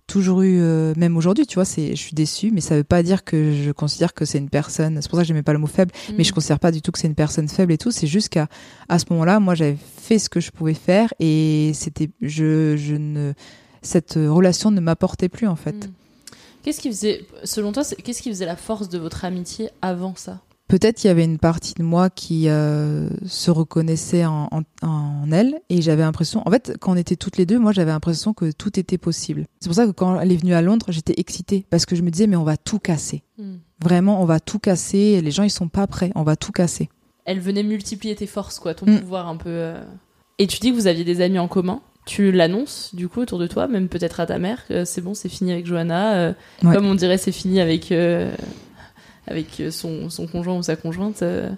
toujours eu, euh, même aujourd'hui, tu vois, c'est, je suis déçue, mais ça veut pas dire que je considère que c'est une personne. C'est pour ça que j'aimais pas le mot faible, Mm. mais je considère pas du tout que c'est une personne faible et tout. C'est juste qu'à à ce moment-là, moi, j'avais fait ce que je pouvais faire et c'était, je, je ne, cette relation ne m'apportait plus en fait. Qu'est-ce qui faisait, selon toi, qu'est-ce qui faisait la force de votre amitié avant ça? Peut-être qu'il y avait une partie de moi qui euh, se reconnaissait en, en, en elle et j'avais l'impression en fait quand on était toutes les deux moi j'avais l'impression que tout était possible c'est pour ça que quand elle est venue à Londres j'étais excitée parce que je me disais mais on va tout casser Mm. vraiment on va tout casser les gens ils sont pas prêts on va tout casser Elle venait multiplier tes forces, quoi, ton Mm. pouvoir un peu. euh. Et tu dis que vous aviez des amis en commun. Tu l'annonces, du coup, autour de toi, même peut-être à ta mère, que c'est bon, c'est fini avec Johanna. euh, Ouais. Comme on dirait, c'est fini avec, euh, avec euh, son, son conjoint ou sa conjointe. euh.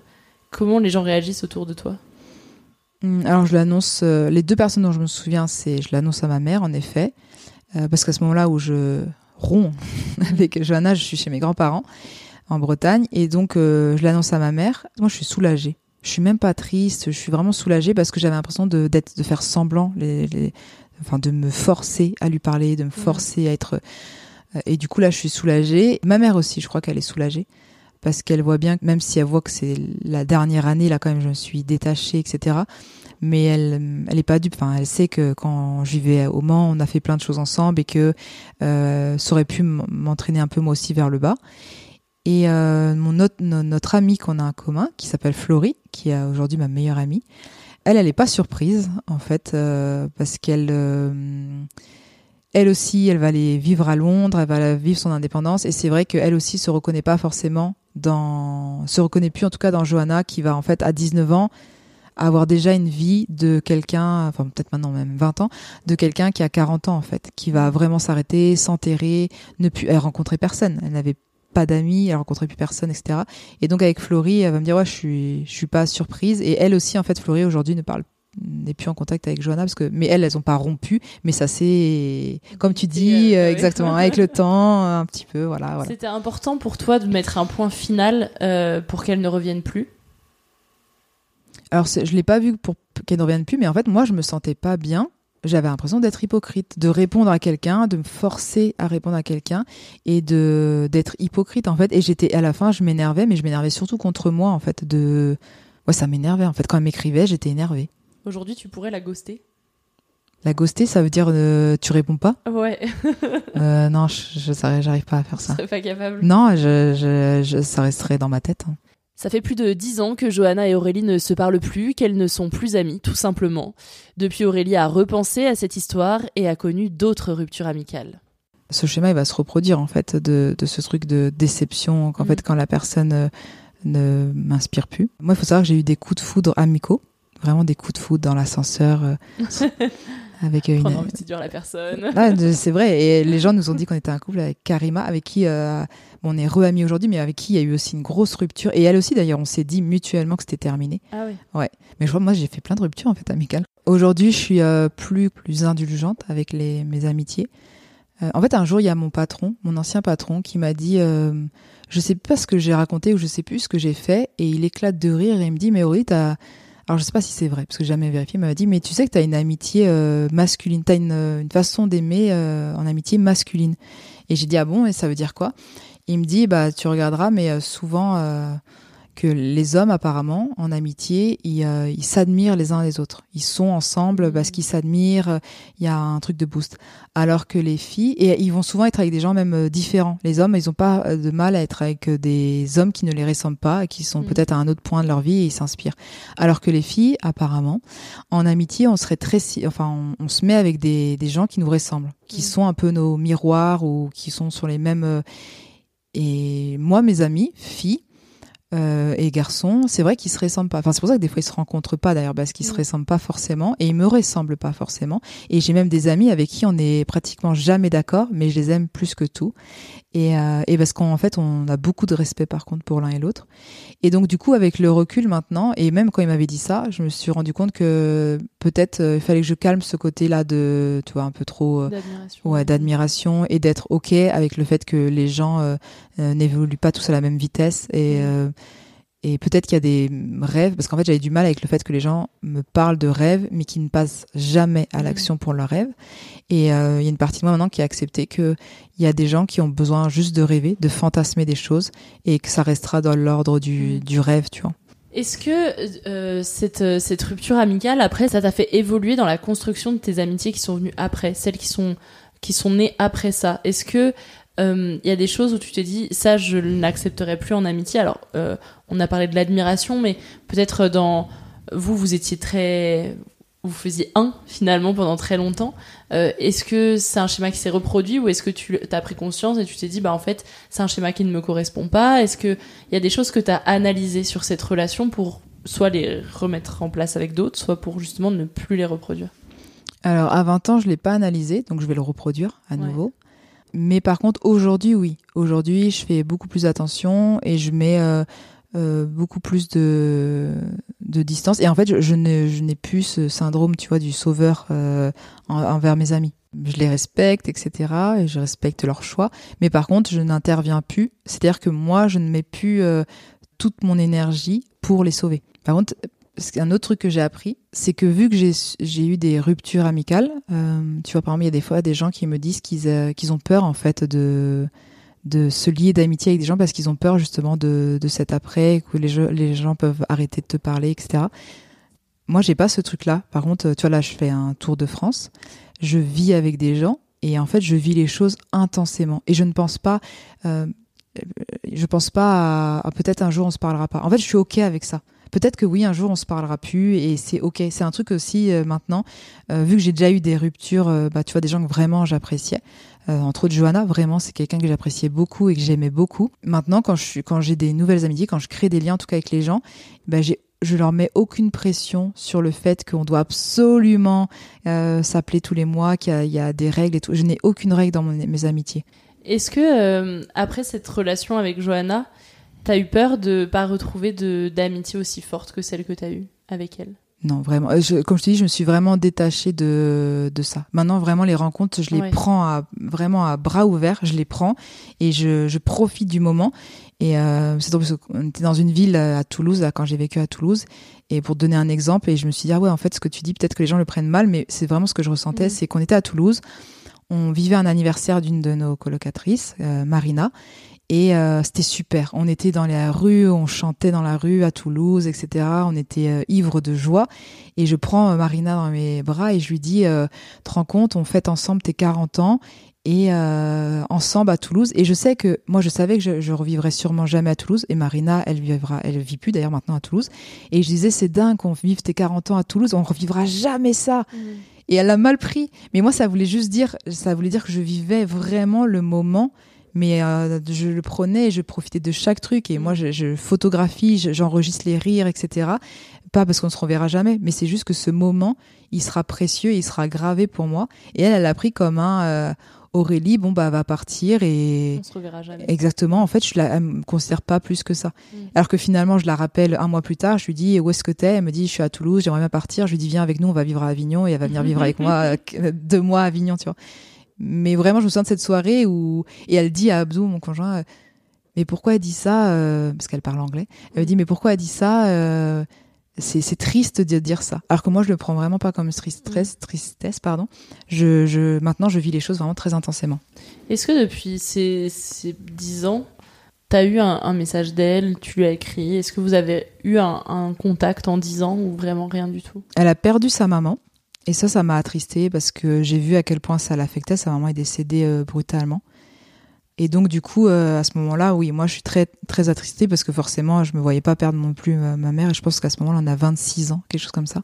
Comment les gens réagissent autour de toi? Hum, Alors je l'annonce, euh, les deux personnes dont je me souviens, c'est je l'annonce à ma mère en effet, parce qu'à ce moment-là où je romps avec Johanna, je suis chez mes grands-parents en Bretagne et donc je l'annonce à ma mère. Moi je suis soulagée, je suis même pas triste, je suis vraiment soulagée parce que j'avais l'impression de d'être de faire semblant, les, les- enfin de me forcer à lui parler, de me forcer à être et du coup là je suis soulagée. Ma mère aussi, je crois qu'elle est soulagée parce qu'elle voit bien, même si elle voit que c'est la dernière année, là quand même je me suis détachée, etc. Mais elle, elle est pas dupe. Enfin, elle sait que quand je vivais au Mans, on a fait plein de choses ensemble et que euh, ça aurait pu m'entraîner un peu moi aussi vers le bas. Et euh, mon autre, no- notre amie qu'on a en commun, qui s'appelle Florie, qui est aujourd'hui ma meilleure amie, elle, elle est pas surprise en fait, euh, parce qu'elle, euh, elle aussi, elle va aller vivre à Londres, elle va vivre son indépendance, et c'est vrai qu'elle aussi se reconnaît pas forcément dans, se reconnaît plus en tout cas dans Johanna, qui va en fait à 19 ans avoir déjà une vie de quelqu'un, enfin peut-être maintenant même 20 ans, de quelqu'un qui a 40 ans en fait, qui va vraiment s'arrêter, s'enterrer, ne plus, elle rencontrait personne, elle n'avait pas d'amis, elle rencontrait plus personne, etc. Et donc avec Florie, elle va me dire ouais, je suis, je suis pas surprise. Et elle aussi en fait, Florie aujourd'hui ne parle n'est plus en contact avec Johanna parce que mais elles elles ont pas rompu mais ça c'est comme tu dis euh, euh, exactement avec le temps un petit peu voilà voilà C'était important pour toi de mettre un point final euh, pour qu'elle ne revienne plus? Alors, je l'ai pas vu pour qu'elle ne revienne plus, mais en fait, moi, je me sentais pas bien. J'avais l'impression d'être hypocrite, de répondre à quelqu'un, de me forcer à répondre à quelqu'un et de d'être hypocrite en fait. Et j'étais à la fin, je m'énervais, mais je m'énervais surtout contre moi en fait. De ouais, ça m'énervait en fait. Quand elle m'écrivait, j'étais énervée. Aujourd'hui, tu pourrais la ghoster La ghoster, ça veut dire euh, tu réponds pas. Ouais. Euh, non, je, je j'arrive pas à faire ça. serais pas capable. Non, je, je, je- ça resterait dans ma tête. hein. Ça fait plus de dix ans que Johanna et Aurélie ne se parlent plus, qu'elles ne sont plus amies, tout simplement. Depuis, Aurélie a repensé à cette histoire et a connu d'autres ruptures amicales. ce schéma il va se reproduire en fait de, de ce truc de déception qu'en Mhm. fait quand la personne euh, ne m'inspire plus. Moi il faut savoir que j'ai eu des coups de foudre amicaux, vraiment des coups de foudre dans l'ascenseur euh, avec euh, une Prendre en petit dur la personne. De- c'est vrai et les gens nous ont dit qu'on était un couple avec Karima avec qui euh, bon, on est re-amis aujourd'hui mais avec qui il y a eu aussi une grosse rupture et elle aussi d'ailleurs on s'est dit mutuellement que c'était terminé. Ah oui. Ouais, mais je crois moi j'ai fait plein de ruptures en fait amicales. Aujourd'hui, je suis euh, plus plus indulgente avec les mes amitiés. Euh, en fait, un jour, il y a mon patron, mon ancien patron, qui m'a dit, je sais pas ce que j'ai raconté ou je sais plus ce que j'ai fait, et il éclate de rire et il me dit, mais Aurélie, t'as, alors je sais pas si c'est vrai parce que j'ai jamais vérifié, il m'a dit, mais tu sais que t'as une amitié euh, masculine, t'as une, euh, une façon d'aimer euh, en amitié masculine. Et j'ai dit ah bon et ça veut dire quoi? Il me dit bah tu regarderas, mais souvent que les hommes apparemment en amitié ils euh, ils s'admirent les uns les autres. Ils sont ensemble parce qu'ils s'admirent euh, il y a un truc de boost. Alors que les filles et ils vont souvent être avec des gens même euh, différents. Les hommes ils ont pas de mal à être avec des hommes qui ne les ressemblent pas et qui sont Mm. peut-être à un autre point de leur vie et ils s'inspirent. Alors que les filles apparemment en amitié on serait très enfin on, on se met avec des des gens qui nous ressemblent qui Mm. sont un peu nos miroirs ou qui sont sur les mêmes et moi mes amis filles euh, et garçons, c'est vrai qu'ils se ressemblent pas. Enfin, c'est pour ça que des fois ils se rencontrent pas d'ailleurs, parce qu'ils se ressemblent pas forcément et ils me ressemblent pas forcément. Et j'ai même des amis avec qui on est pratiquement jamais d'accord, mais je les aime plus que tout. Et, euh, et parce qu'en fait, on a beaucoup de respect par contre pour l'un et l'autre. Et donc du coup, avec le recul maintenant, et même quand il m'avait dit ça, je me suis rendu compte que peut-être euh, il fallait que je calme ce côté-là de, tu vois, un peu trop. euh, D'admiration. Ouais, d'admiration et d'être ok avec le fait que les gens euh, n'évoluent pas tous à la même vitesse et euh, et peut-être qu'il y a des rêves parce qu'en fait j'avais du mal avec le fait que les gens me parlent de rêves mais qui ne passent jamais à Mhm. l'action pour leurs rêves et euh, il y a une partie de moi maintenant qui a accepté que il y a des gens qui ont besoin juste de rêver, de fantasmer des choses et que ça restera dans l'ordre du, Mhm. du rêve, tu vois. Est-ce que euh, cette, euh, cette rupture amicale, après, ça t'a fait évoluer dans la construction de tes amitiés qui sont venues après, celles qui sont, qui sont nées après ça? Est-ce que il y a des choses où tu t'es dit ça je n'accepterai plus en amitié? Alors euh, on a parlé de l'admiration, mais peut-être dans vous vous étiez très vous faisiez un finalement pendant très longtemps. Euh, est-ce que c'est un schéma qui s'est reproduit ou est-ce que tu as pris conscience et tu t'es dit bah en fait c'est un schéma qui ne me correspond pas? Est-ce que il y a des choses que tu as analysées sur cette relation pour soit les remettre en place avec d'autres, soit pour justement ne plus les reproduire? Alors à 20 ans je l'ai pas analysé donc je vais le reproduire à nouveau. Mais par contre aujourd'hui oui, aujourd'hui je fais beaucoup plus attention et je mets euh, euh, beaucoup plus de, de distance. Et en fait, je, je n'ai plus ce syndrome, tu vois, du sauveur euh, envers mes amis. Je les respecte, etc. Et je respecte leur choix. Mais par contre, je n'interviens plus. C'est-à-dire que moi, je ne mets plus euh, toute mon énergie pour les sauver. Par contre, un autre truc que j'ai appris, c'est que vu que j'ai eu des ruptures amicales, tu vois, par exemple, il y a des fois des gens qui me disent qu'ils qu'ils ont peur, en fait, de de se lier d'amitié avec des gens parce qu'ils ont peur justement de, de cet après, que les, les gens peuvent arrêter de te parler, etc. Moi, j'ai pas ce truc-là. Par contre, tu vois, là, je fais un tour de France. Je vis avec des gens et en fait, je vis les choses intensément. Et je ne pense pas, euh, je pense pas à, peut-être un jour on se parlera pas. En fait, je suis ok avec ça. Peut-être que oui, un jour on se parlera plus et c'est ok. C'est un truc aussi euh, maintenant, euh, vu que j'ai déjà eu des ruptures, bah tu vois des gens que vraiment j'appréciais. Euh, entre autres, Johanna, vraiment, c'est quelqu'un que j'appréciais beaucoup et que j'aimais beaucoup. Maintenant, quand je suis, quand j'ai des nouvelles amitiés, quand je crée des liens, en tout cas avec les gens, ben j'ai je leur mets aucune pression sur le fait qu'on doit absolument euh, s'appeler tous les mois, qu'il y, a des règles et tout. Je n'ai aucune règle dans mes amitiés. Est-ce que euh, après cette relation avec Johanna, t'as eu peur de pas retrouver d'amitié aussi forte que celle que t'as eue avec elle? Non, vraiment. Euh, je, comme je te dis, je me suis vraiment détachée de, de ça. Maintenant, vraiment, les rencontres, je les prends à, vraiment à bras ouverts. Je les prends et je, je profite du moment. Et euh, c'est drôle parce qu'on était dans une ville à Toulouse, là, quand j'ai vécu à Toulouse. Et pour te donner un exemple, et je me suis dit, ah ouais, en fait, ce que tu dis, peut-être que les gens le prennent mal, mais c'est vraiment ce que je ressentais, mmh. c'est qu'on était à Toulouse. On vivait un anniversaire d'une de nos colocatrices, euh, Marina, et euh, c'était super. On était dans la rue, on chantait dans la rue à Toulouse, etc. On était euh, ivre de joie. Et je prends euh, Marina dans mes bras et je lui dis, euh, te rends compte, on fête ensemble tes 40 ans et ensemble à Toulouse. Et je sais que moi, je savais que je, je revivrais sûrement jamais à Toulouse. Et Marina, elle vivra, elle vit plus d'ailleurs maintenant à Toulouse. Et je disais, c'est dingue qu'on vive tes 40 ans à Toulouse, on revivra jamais ça. Mmh. Et elle a mal pris. Mais moi, ça voulait juste dire, ça voulait dire que je vivais vraiment le moment mais euh, je le prenais et je profitais de chaque truc. Et moi je, je photographie j'enregistre les rires etc pas parce qu'on se reverra jamais mais c'est juste que ce moment il sera précieux il sera gravé pour moi. Et elle elle a pris comme un euh, Aurélie bon bah va partir et on se reverra jamais. Exactement. En fait je la me considère pas plus que ça. Mm. alors que finalement je la rappelle un mois plus tard je lui dis où est-ce que t'es? Elle me dit je suis à Toulouse j'aimerais bien partir. Je lui dis viens avec nous on va vivre à Avignon et elle va venir vivre avec moi euh, deux mois à Avignon tu vois mais vraiment, je me souviens de cette soirée où et elle dit à Abdou, mon conjoint, euh, mais pourquoi elle dit ça euh, Parce qu'elle parle anglais. Elle me dit mais pourquoi elle dit ça euh, C'est triste de dire ça. Alors que moi, je le prends vraiment pas comme tristesse, mm. tristesse pardon. Je, je maintenant, je vis les choses vraiment très intensément. Est-ce que depuis ces ces dix ans, T'as eu un, un message d'elle, tu lui as écrit? Est-ce que vous avez eu un, un contact en dix ans ou vraiment rien du tout? Elle a perdu sa maman. Et ça, ça m'a attristé parce que j'ai vu à quel point ça l'affectait. Sa maman est décédée euh, brutalement. Et donc, du coup, euh, à ce moment-là, oui, moi, je suis très, très attristée parce que forcément, je me voyais pas perdre non plus ma, mère. Et je pense qu'à ce moment-là, on a 26 ans, quelque chose comme ça.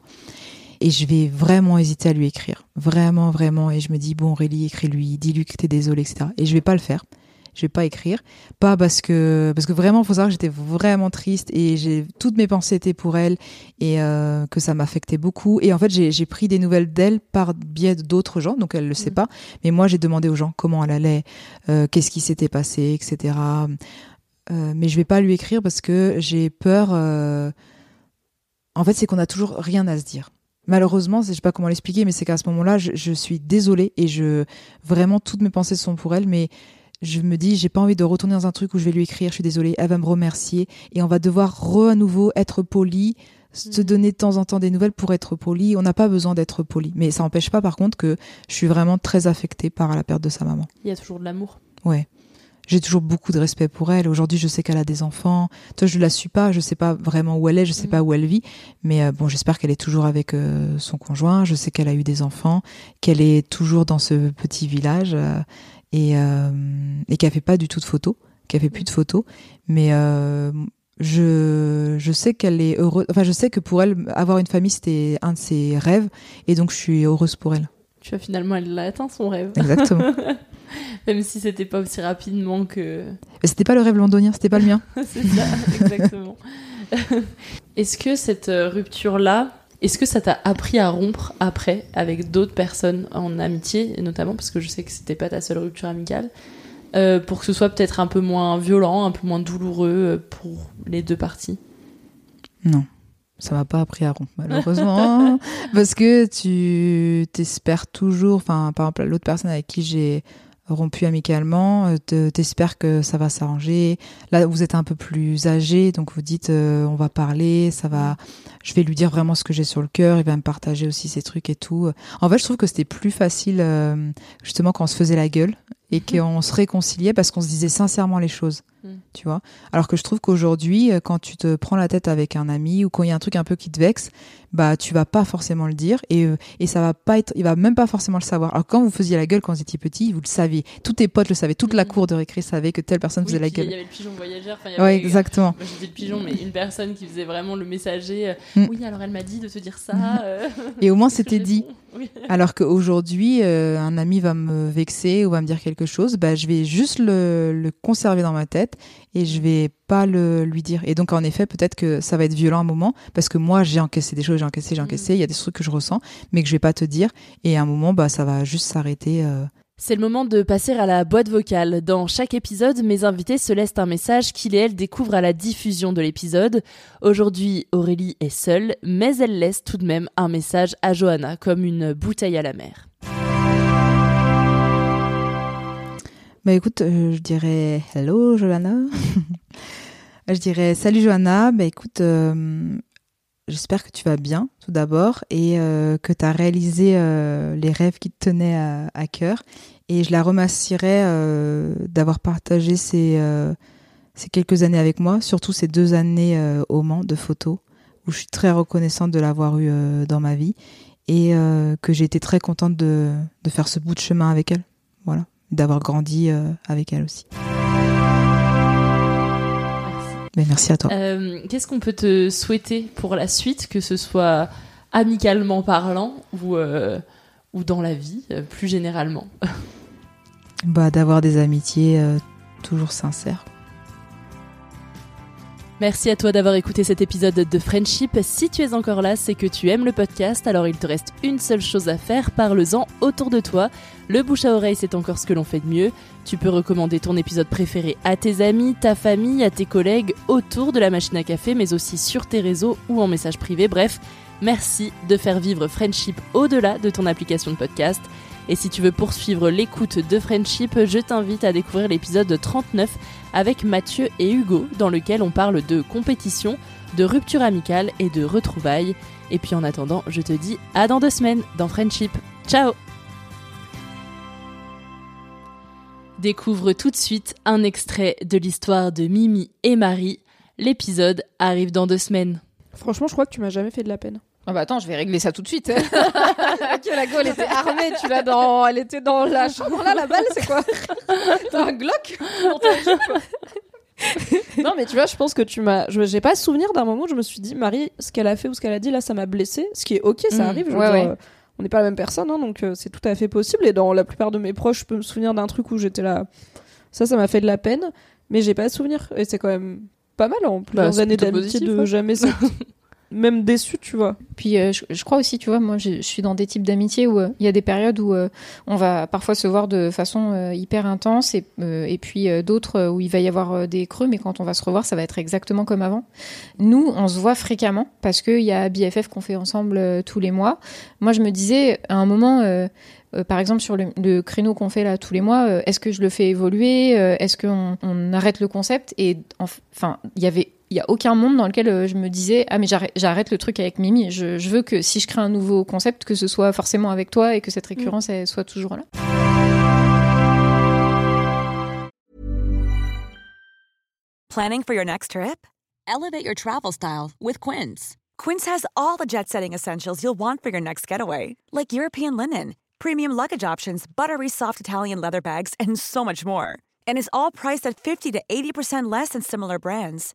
Et je vais vraiment hésiter à lui écrire. Vraiment, vraiment. Et je me dis, bon, Aurélie, écris-lui, dis-lui que t'es désolée, etc. Et je vais pas le faire je vais pas écrire. Pas parce que parce que vraiment, faut savoir que j'étais vraiment triste et j'ai toutes mes pensées étaient pour elle et euh, que ça m'affectait beaucoup. Et en fait, j'ai pris des nouvelles d'elle par biais d'autres gens, donc elle le sait mmh. pas. Mais moi, j'ai demandé aux gens comment elle allait, euh, qu'est-ce qui s'était passé, etc. Euh, mais je vais pas lui écrire parce que j'ai peur. En fait, c'est qu'on a toujours rien à se dire malheureusement, je sais pas comment l'expliquer, mais c'est qu'à ce moment-là, je, je, suis désolée et je vraiment toutes mes pensées sont pour elle, mais je me dis, j'ai pas envie de retourner dans un truc où je vais lui écrire, je suis désolée, elle va me remercier et on va devoir re à nouveau être poli, se mhm. donner de temps en temps des nouvelles pour être poli. On n'a pas besoin d'être poli. Mais ça n'empêche pas, par contre, que je suis vraiment très affectée par la perte de sa maman. Il y a toujours de l'amour. Ouais. J'ai toujours beaucoup de respect pour elle. Aujourd'hui, je sais qu'elle a des enfants. Toi, je la suis pas. Je sais pas vraiment où elle est. Je sais mhm. pas où elle vit. Mais euh, bon, j'espère qu'elle est toujours avec euh, son conjoint. Je sais qu'elle a eu des enfants, qu'elle est toujours dans ce petit village. Euh, et, euh, et qui a fait pas du tout de photos, qui a fait plus de photos. Mais euh, je, je sais qu'elle est heureuse. Enfin, je sais que pour elle, avoir une famille, c'était un de ses rêves. Et donc, je suis heureuse pour elle. Tu vois, finalement, elle l'a atteint son rêve. Exactement. Même si c'était pas aussi rapidement que. Mais c'était pas le rêve londonien, c'était pas le mien. C'est ça, exactement. Est-ce que cette euh, rupture-là, est-ce que ça t'a appris à rompre après avec d'autres personnes en amitié, notamment parce que je sais que c'était pas ta seule rupture amicale, euh, pour que ce soit peut-être un peu moins violent, un peu moins douloureux euh, pour les deux parties? Non, ça m'a pas appris à rompre malheureusement, parce que tu t'espères toujours, enfin par exemple l'autre personne avec qui j'ai rompu amicalement, euh, te- t'espères que ça va s'arranger. Là, vous êtes un peu plus âgé, donc vous dites euh, on va parler, ça va. Je vais lui dire vraiment ce que j'ai sur le cœur. Il va me partager aussi ses trucs et tout. En fait, je trouve que c'était plus facile euh, justement quand on se faisait la gueule et qu'on se réconciliait parce qu'on se disait sincèrement les choses. Mm. Tu vois. Alors que je trouve qu'aujourd'hui, euh, quand tu te prends la tête avec un ami ou quand il y a un truc un peu qui te vexe, bah tu vas pas forcément le dire et euh, et ça va pas être, il va même pas forcément le savoir. Alors quand vous faisiez la gueule quand vous étiez petit, vous le saviez. Tous tes potes le savaient, toute la cour de récré savait que telle personne Mm. Oui, faisait la puis Il y gueule. avait le pigeon voyageur. Ouais, exactement. Moi, j'étais le pigeon, mais une personne qui faisait vraiment le messager. euh, Mm. Oui, alors elle m'a dit de te dire ça. Euh, Et au moins c'était je dit. Oui. Alors qu'aujourd'hui, euh, un ami va me vexer ou va me dire quelque chose, bah, je vais juste le, le conserver dans ma tête et je vais pas le lui dire. Et donc en effet, peut-être que ça va être violent un moment parce que moi j'ai encaissé des choses, j'ai encaissé, j'ai encaissé. Il y a des trucs que je ressens, mais que je vais pas te dire. Et à un moment, bah ça va juste s'arrêter. euh. C'est le moment de passer à la boîte vocale. Dans chaque épisode, mes invités se laissent un message qu'il et elle découvrent à la diffusion de l'épisode. Aujourd'hui, Aurélie est seule, mais elle laisse tout de même un message à Johanna, comme une bouteille à la mer. Bah écoute, euh, je dirais hello Johanna. je dirais salut Johanna. Bah écoute, euh, j'espère que tu vas bien tout d'abord et euh, que tu as réalisé les rêves qui te tenaient à, cœur. Et je la remercierais d'avoir partagé ces, quelques années avec moi, surtout ces deux années au Mans de photos, où je suis très reconnaissante de l'avoir eu dans ma vie et que j'ai été très contente de, de faire ce bout de chemin avec elle. Voilà d'avoir grandi euh, avec elle aussi. Ben, merci à toi. Euh, Qu'est-ce qu'on peut te souhaiter pour la suite, que ce soit amicalement parlant ou, euh, ou dans la vie, plus généralement? Bah, d'avoir des amitiés euh, toujours sincères. Merci à toi d'avoir écouté cet épisode de Friendship. Si tu es encore là, c'est que tu aimes le podcast, alors il te reste une seule chose à faire, parle-en autour de toi. Le bouche à oreille, c'est encore ce que l'on fait de mieux. Tu peux recommander ton épisode préféré à tes amis, ta famille, à tes collègues, autour de la machine à café, mais aussi sur tes réseaux ou en message privé. Bref, merci de faire vivre Friendship au-delà de ton application de podcast. Et si tu veux poursuivre l'écoute de Friendship, je t'invite à découvrir l'épisode 39 avec Mathieu et Hugo, dans lequel on parle de compétition, de rupture amicale et de retrouvailles. Et puis en attendant, je te dis à dans deux semaines dans Friendship. Ciao Découvre tout de suite un extrait de l'histoire de Mimi et Marie. L'épisode arrive dans deux semaines. Franchement, je crois que tu m'as jamais fait de la peine. Ah bah attends, je vais régler ça tout de suite. ok, la go, elle était armée, tu l'as dans, elle était dans la chambre là, la balle, c'est quoi? T'as un Glock? Non, mais tu vois, je pense que tu m'as. je- J'ai pas souvenir d'un moment où je me suis dit, Marie, ce qu'elle a fait ou ce qu'elle a dit là, ça m'a blessé. Ce qui est ok, ça Mm, arrive. Je veux ouais, dire, ouais. euh, on n'est pas la même personne, hein, donc euh, c'est tout à fait possible. Et dans la plupart de mes proches, je peux me souvenir d'un truc où j'étais là. Ça, ça m'a fait de la peine, mais j'ai pas souvenir. Et c'est quand même pas mal en plusieurs Bah, années d'amitié de ouais. jamais s'être même déçu, tu vois. Puis euh, je, crois aussi, tu vois, moi je, suis dans des types d'amitié où euh, il y a des périodes où euh, on va parfois se voir de façon hyper intense et, et puis d'autres où il va y avoir des creux, mais quand on va se revoir, ça va être exactement comme avant. Nous, on se voit fréquemment parce qu'il y a BFF qu'on fait ensemble tous les mois. Moi, je me disais à un moment. par exemple, sur le, créneau qu'on fait là tous les mois, est-ce que je le fais évoluer Est-ce qu'on on arrête le concept Et enf- enfin, il y avait, il y a aucun monde dans lequel euh, je me disais ah mais j'arrête, le truc avec Mimi. Je, je veux que si je crée un nouveau concept, que ce soit forcément avec toi et que cette récurrence elle soit toujours là. Planning for your next trip? Elevate your travel style with Quince. Quince has all the jet setting essentials you'll want for your next getaway, like European linen, premium luggage options, buttery soft Italian leather bags, and so much more. And is all priced at 50 to 80% less than similar brands.